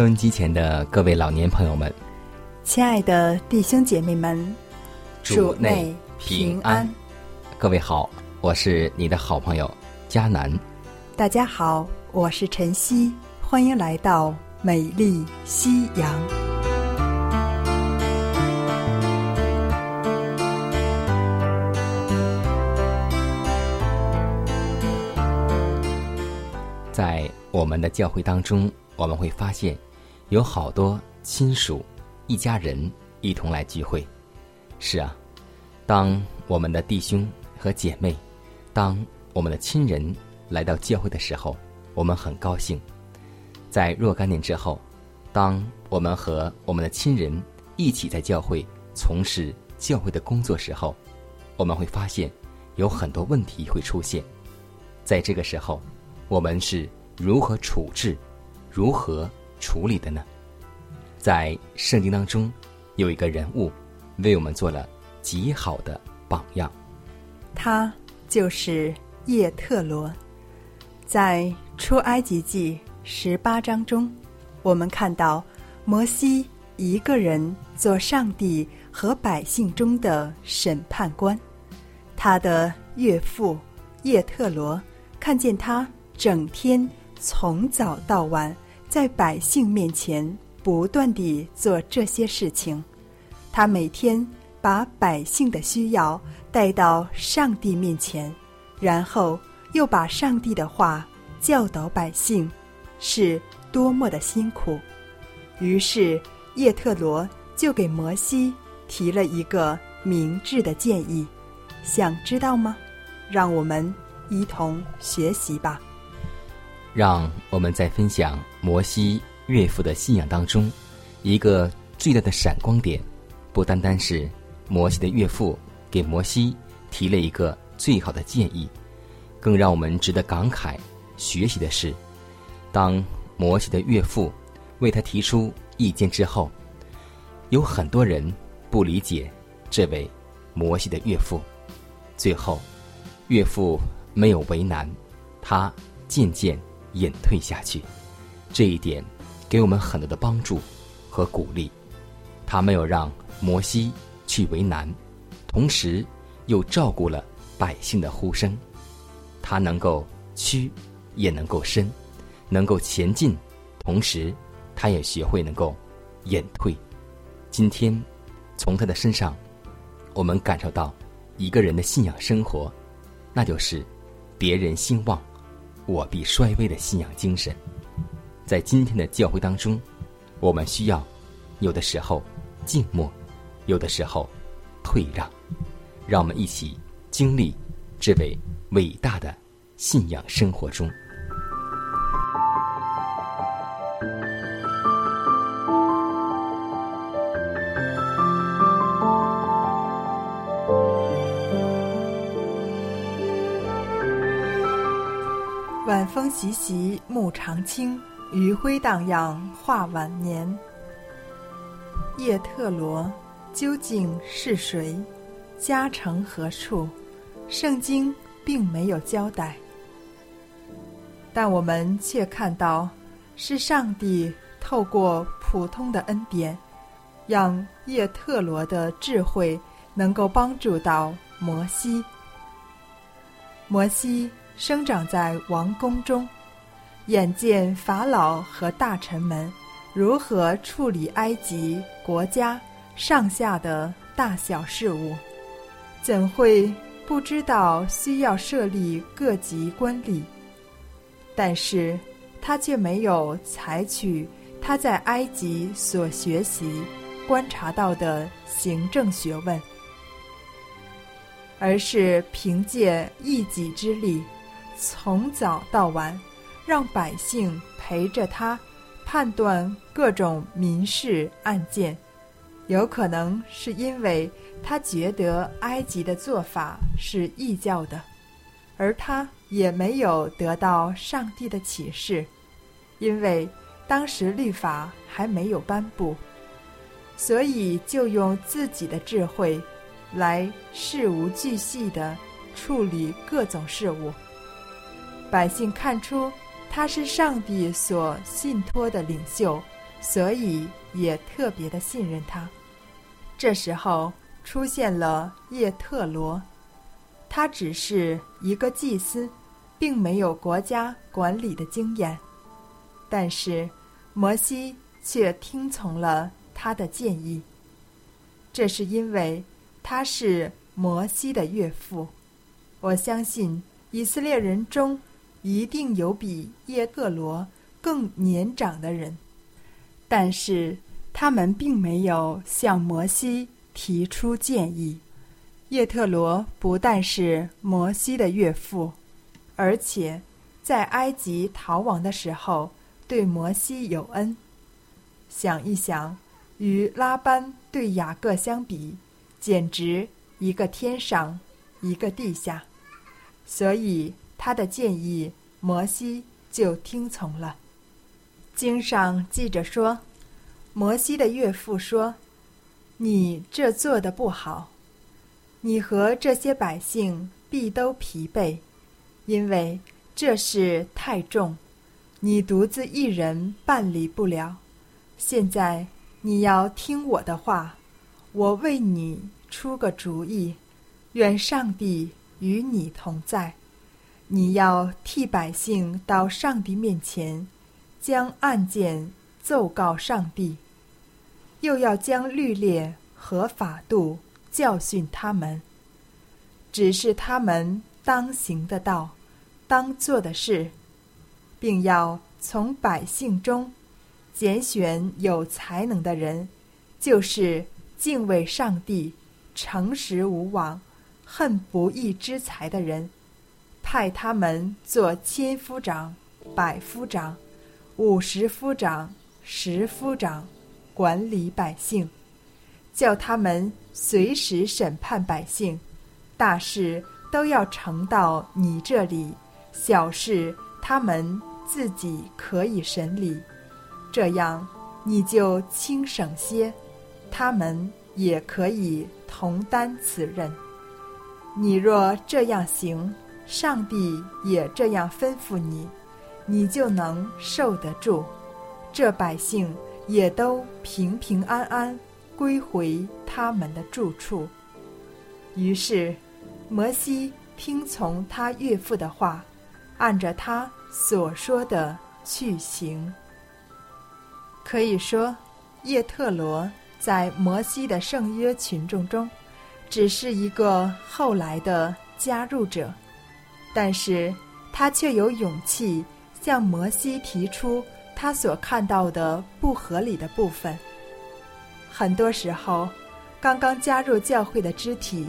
收音机前的各位老年朋友们，亲爱的弟兄姐妹们，主内平安。各位好，我是你的好朋友佳南。大家好，我是晨曦，欢迎来到美丽夕阳。在我们的教会当中，我们会发现。有好多亲属、一家人一同来聚会。是啊，当我们的弟兄和姐妹，当我们的亲人来到教会的时候，我们很高兴。在若干年之后，当我们和我们的亲人一起在教会从事教会的工作时候，我们会发现有很多问题会出现。在这个时候，我们是如何处置？如何？处理的呢？在圣经当中，有一个人物为我们做了极好的榜样。他就是叶特罗。在出埃及记十八章中，我们看到摩西一个人做上帝和百姓中的审判官。他的岳父叶特罗看见他整天从早到晚。在百姓面前不断地做这些事情，他每天把百姓的需要带到上帝面前，然后又把上帝的话教导百姓，是多么的辛苦。于是叶特罗就给摩西提了一个明智的建议，想知道吗？让我们一同学习吧。让我们在分享摩西岳父的信仰当中，一个最大的闪光点，不单单是摩西的岳父给摩西提了一个最好的建议，更让我们值得感慨学习的是，当摩西的岳父为他提出意见之后，有很多人不理解这位摩西的岳父，最后岳父没有为难，他渐渐。隐退下去，这一点给我们很多的帮助和鼓励。他没有让摩西去为难，同时又照顾了百姓的呼声。他能够屈，也能够伸，能够前进，同时他也学会能够隐退。今天从他的身上，我们感受到一个人的信仰生活，那就是别人兴旺。我必衰微的信仰精神，在今天的教会当中，我们需要有的时候静默，有的时候退让，让我们一起经历这位伟大的信仰生活中。习习，暮长青，余晖荡漾，画晚年。叶特罗究竟是谁？家成何处？圣经并没有交代，但我们却看到，是上帝透过普通的恩典，让叶特罗的智慧能够帮助到摩西。摩西。生长在王宫中，眼见法老和大臣们如何处理埃及国家上下的大小事务，怎会不知道需要设立各级官吏？但是他却没有采取他在埃及所学习、观察到的行政学问，而是凭借一己之力，从早到晚，让百姓陪着他判断各种民事案件。有可能是因为他觉得埃及的做法是异教的，而他也没有得到上帝的启示，因为当时律法还没有颁布，所以就用自己的智慧来事无巨细的处理各种事物。百姓看出他是上帝所信托的领袖，所以也特别的信任他。这时候出现了叶特罗，他只是一个祭司，并没有国家管理的经验，但是摩西却听从了他的建议。这是因为他是摩西的岳父。我相信以色列人中一定有比叶特罗更年长的人，但是。他们并没有向摩西提出建议。叶特罗不但是摩西的岳父，而且在埃及逃亡的时候对摩西有恩。想一想，与拉班对雅各相比，简直一个天上，一个地下。所以他的建议，摩西就听从了。经上记着说。摩西的岳父说：“你这做的不好，你和这些百姓必都疲惫，因为这事太重，你独自一人办理不了。现在你要听我的话，我为你出个主意，愿上帝与你同在。你要替百姓到上帝面前，将案件。”奏告上帝，又要将律列和法度教训他们，只是他们当行的道，当做的事，并要从百姓中拣选有才能的人，就是敬畏上帝、诚实无枉、恨不义之财的人，派他们做千夫长、百夫长、五十夫长。十夫长管理百姓，叫他们随时审判百姓，大事都要呈到你这里，小事他们自己可以审理，这样你就轻省些，他们也可以同担此任。你若这样行，上帝也这样吩咐你，你就能受得住。这百姓也都平平安安归回他们的住处。于是，摩西听从他岳父的话，按着他所说的去行。可以说，叶特罗在摩西的圣约群众中，只是一个后来的加入者，但是他却有勇气向摩西提出。他所看到的不合理的部分，很多时候，刚刚加入教会的肢体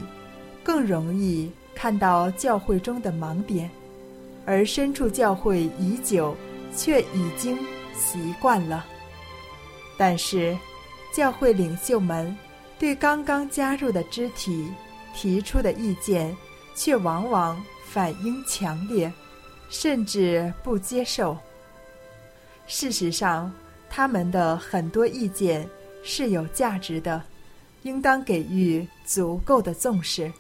更容易看到教会中的盲点，而身处教会已久却已经习惯了。但是，教会领袖们对刚刚加入的肢体提出的意见，却往往反应强烈，甚至不接受。事实上，他们的很多意见是有价值的，应当给予足够的重视。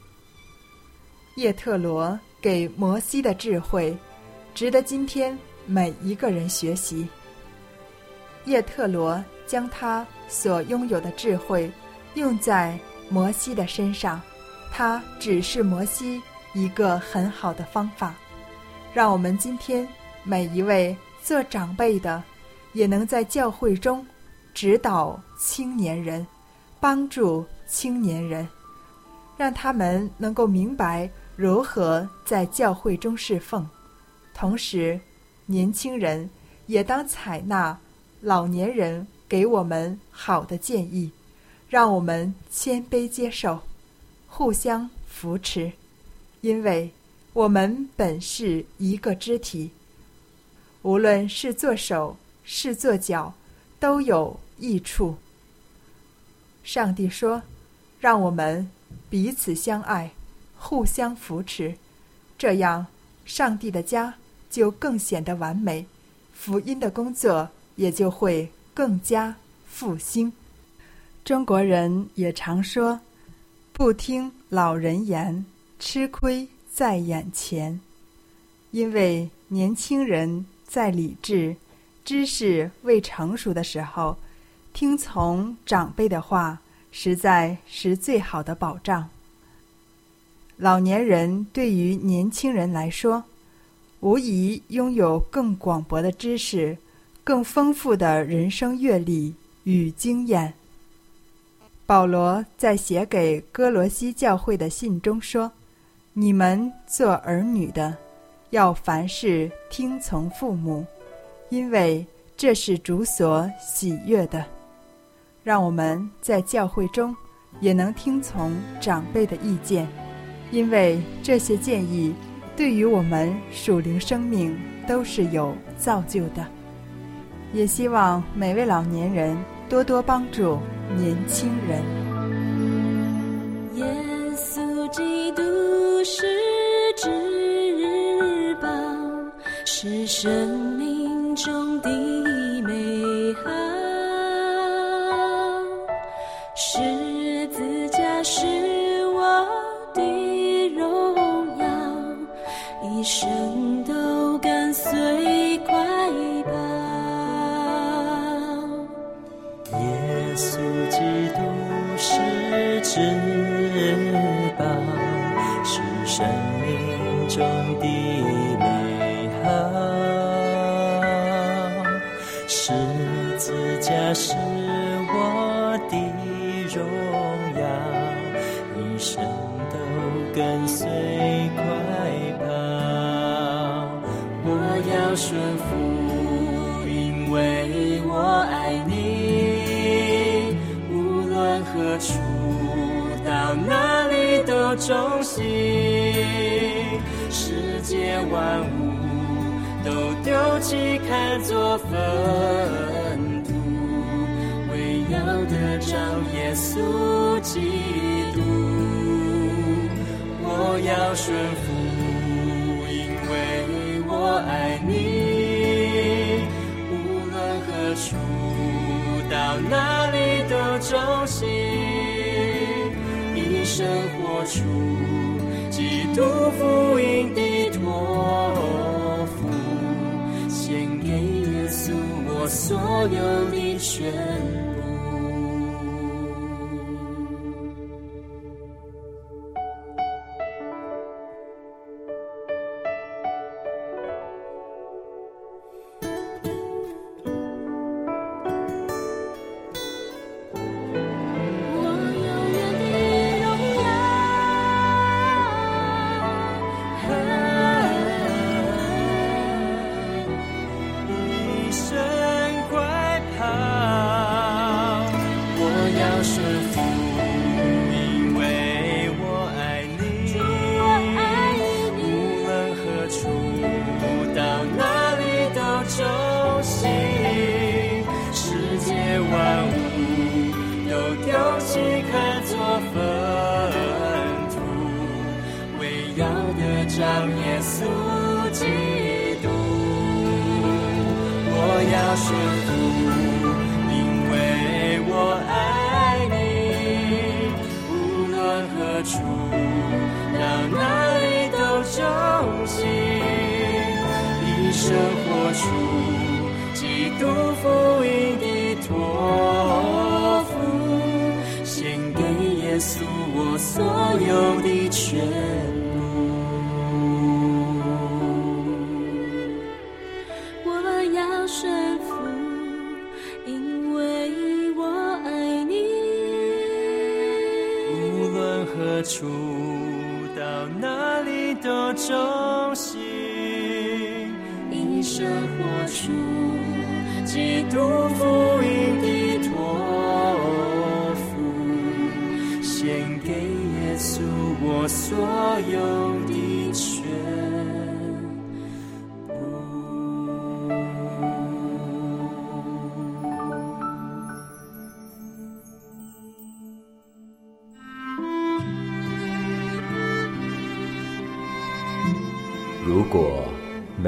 叶特罗给摩西的智慧，值得今天每一个人学习。叶特罗将他所拥有的智慧用在摩西的身上，他只是摩西一个很好的方法。让我们今天每一位。做长辈的，也能在教会中指导青年人，帮助青年人，让他们能够明白如何在教会中侍奉。同时，年轻人也当采纳老年人给我们好的建议，让我们谦卑接受，互相扶持，因为我们本是一个肢体。无论是做手是做脚，都有益处。上帝说：“让我们彼此相爱，互相扶持，这样上帝的家就更显得完美，福音的工作也就会更加复兴。”中国人也常说：“不听老人言，吃亏在眼前。”因为年轻人。在理智、知识未成熟的时候，听从长辈的话，实在是最好的保障。老年人对于年轻人来说，无疑拥有更广博的知识、更丰富的人生阅历与经验。保罗在写给哥罗西教会的信中说：“你们做儿女的。”要凡事听从父母，因为这是主所喜悦的。让我们在教会中也能听从长辈的意见，因为这些建议对于我们属灵生命都是有造就的。也希望每位老年人多多帮助年轻人。是生命中的要顺服，因为我爱你。无论何处，到哪里都忠心。世界万物。都丢弃，看作粪土，唯要得着耶稣基督。我要顺服，朝心，一生活出，基督福音的托付，献给耶稣，我所有的全。我宣布，因为我爱你，无论何处，到哪里都着急。一生活出基督福音的托付，献给耶稣我所有的权。都忠心，一生活出基督福音的托付，献给耶稣我所有的全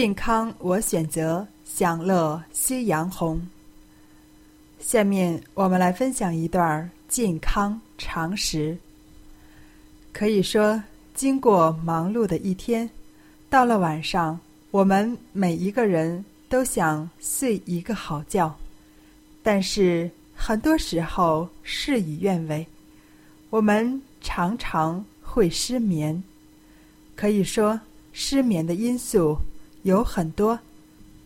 健康我选择，享乐夕阳红。下面我们来分享一段健康常识。可以说，经过忙碌的一天，到了晚上，我们每一个人都想睡一个好觉，但是很多时候事与愿违，我们常常会失眠。可以说，失眠的因素有很多。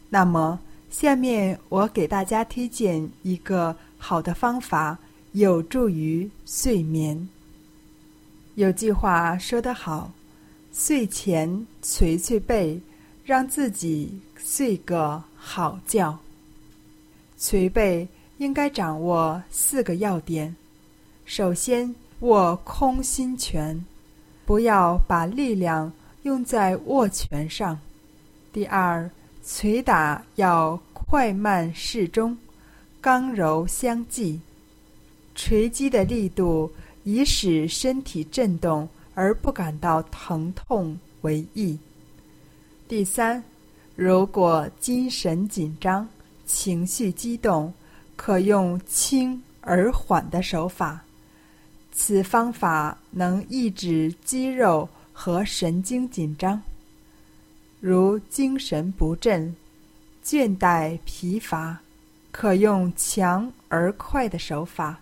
那么，下面我给大家推荐一个好的方法，有助于睡眠。有句话说得好：“睡前捶捶背，让自己睡个好觉。”捶背应该掌握四个要点：首先，握空心拳，不要把力量用在握拳上；第二，捶打要快慢适中，刚柔相济。捶击的力度以使身体震动而不感到疼痛为宜。第三，如果精神紧张、情绪激动，可用轻而缓的手法。此方法能抑制肌肉和神经紧张。如精神不振、倦怠疲乏，可用强而快的手法。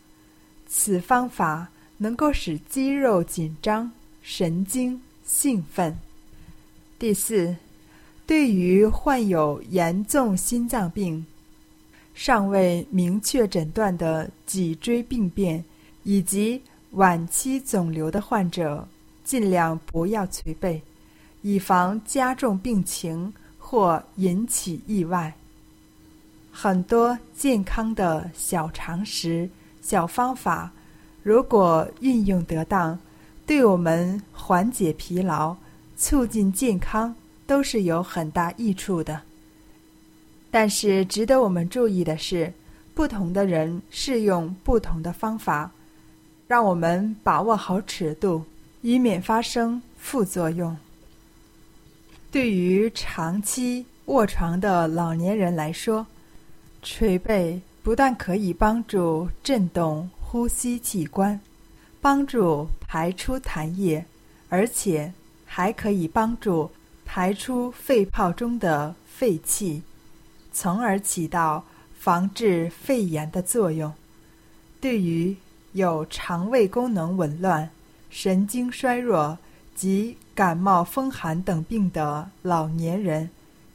此方法能够使肌肉紧张、神经兴奋。第四，对于患有严重心脏病、尚未明确诊断的脊椎病变以及晚期肿瘤的患者，尽量不要捶背，以防加重病情或引起意外。很多健康的小常识、小方法，如果运用得当，对我们缓解疲劳、促进健康都是有很大益处的。但是，值得我们注意的是，不同的人适用不同的方法，让我们把握好尺度，以免发生副作用。对于长期卧床的老年人来说，捶背不但可以帮助震动呼吸器官，帮助排出痰液，而且还可以帮助排出肺泡中的废气，从而起到防治肺炎的作用。对于有肠胃功能紊乱、神经衰弱及感冒、风寒等病的老年人，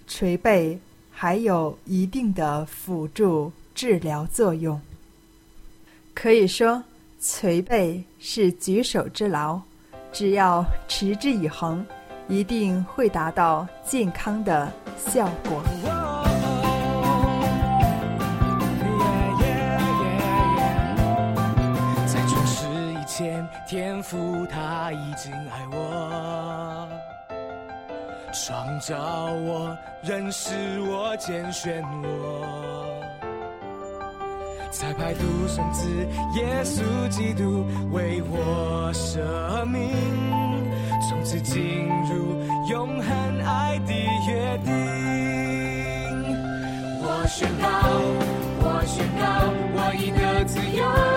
捶背还有一定的辅助治疗作用。可以说，捶背是举手之劳，只要持之以恒，一定会达到健康的效果。前，天父他已经爱我。创造我，认识我，拣选我。才派独生子耶稣基督为我舍命，从此进入永恒爱的约定。我宣告，我宣告，我已得自由。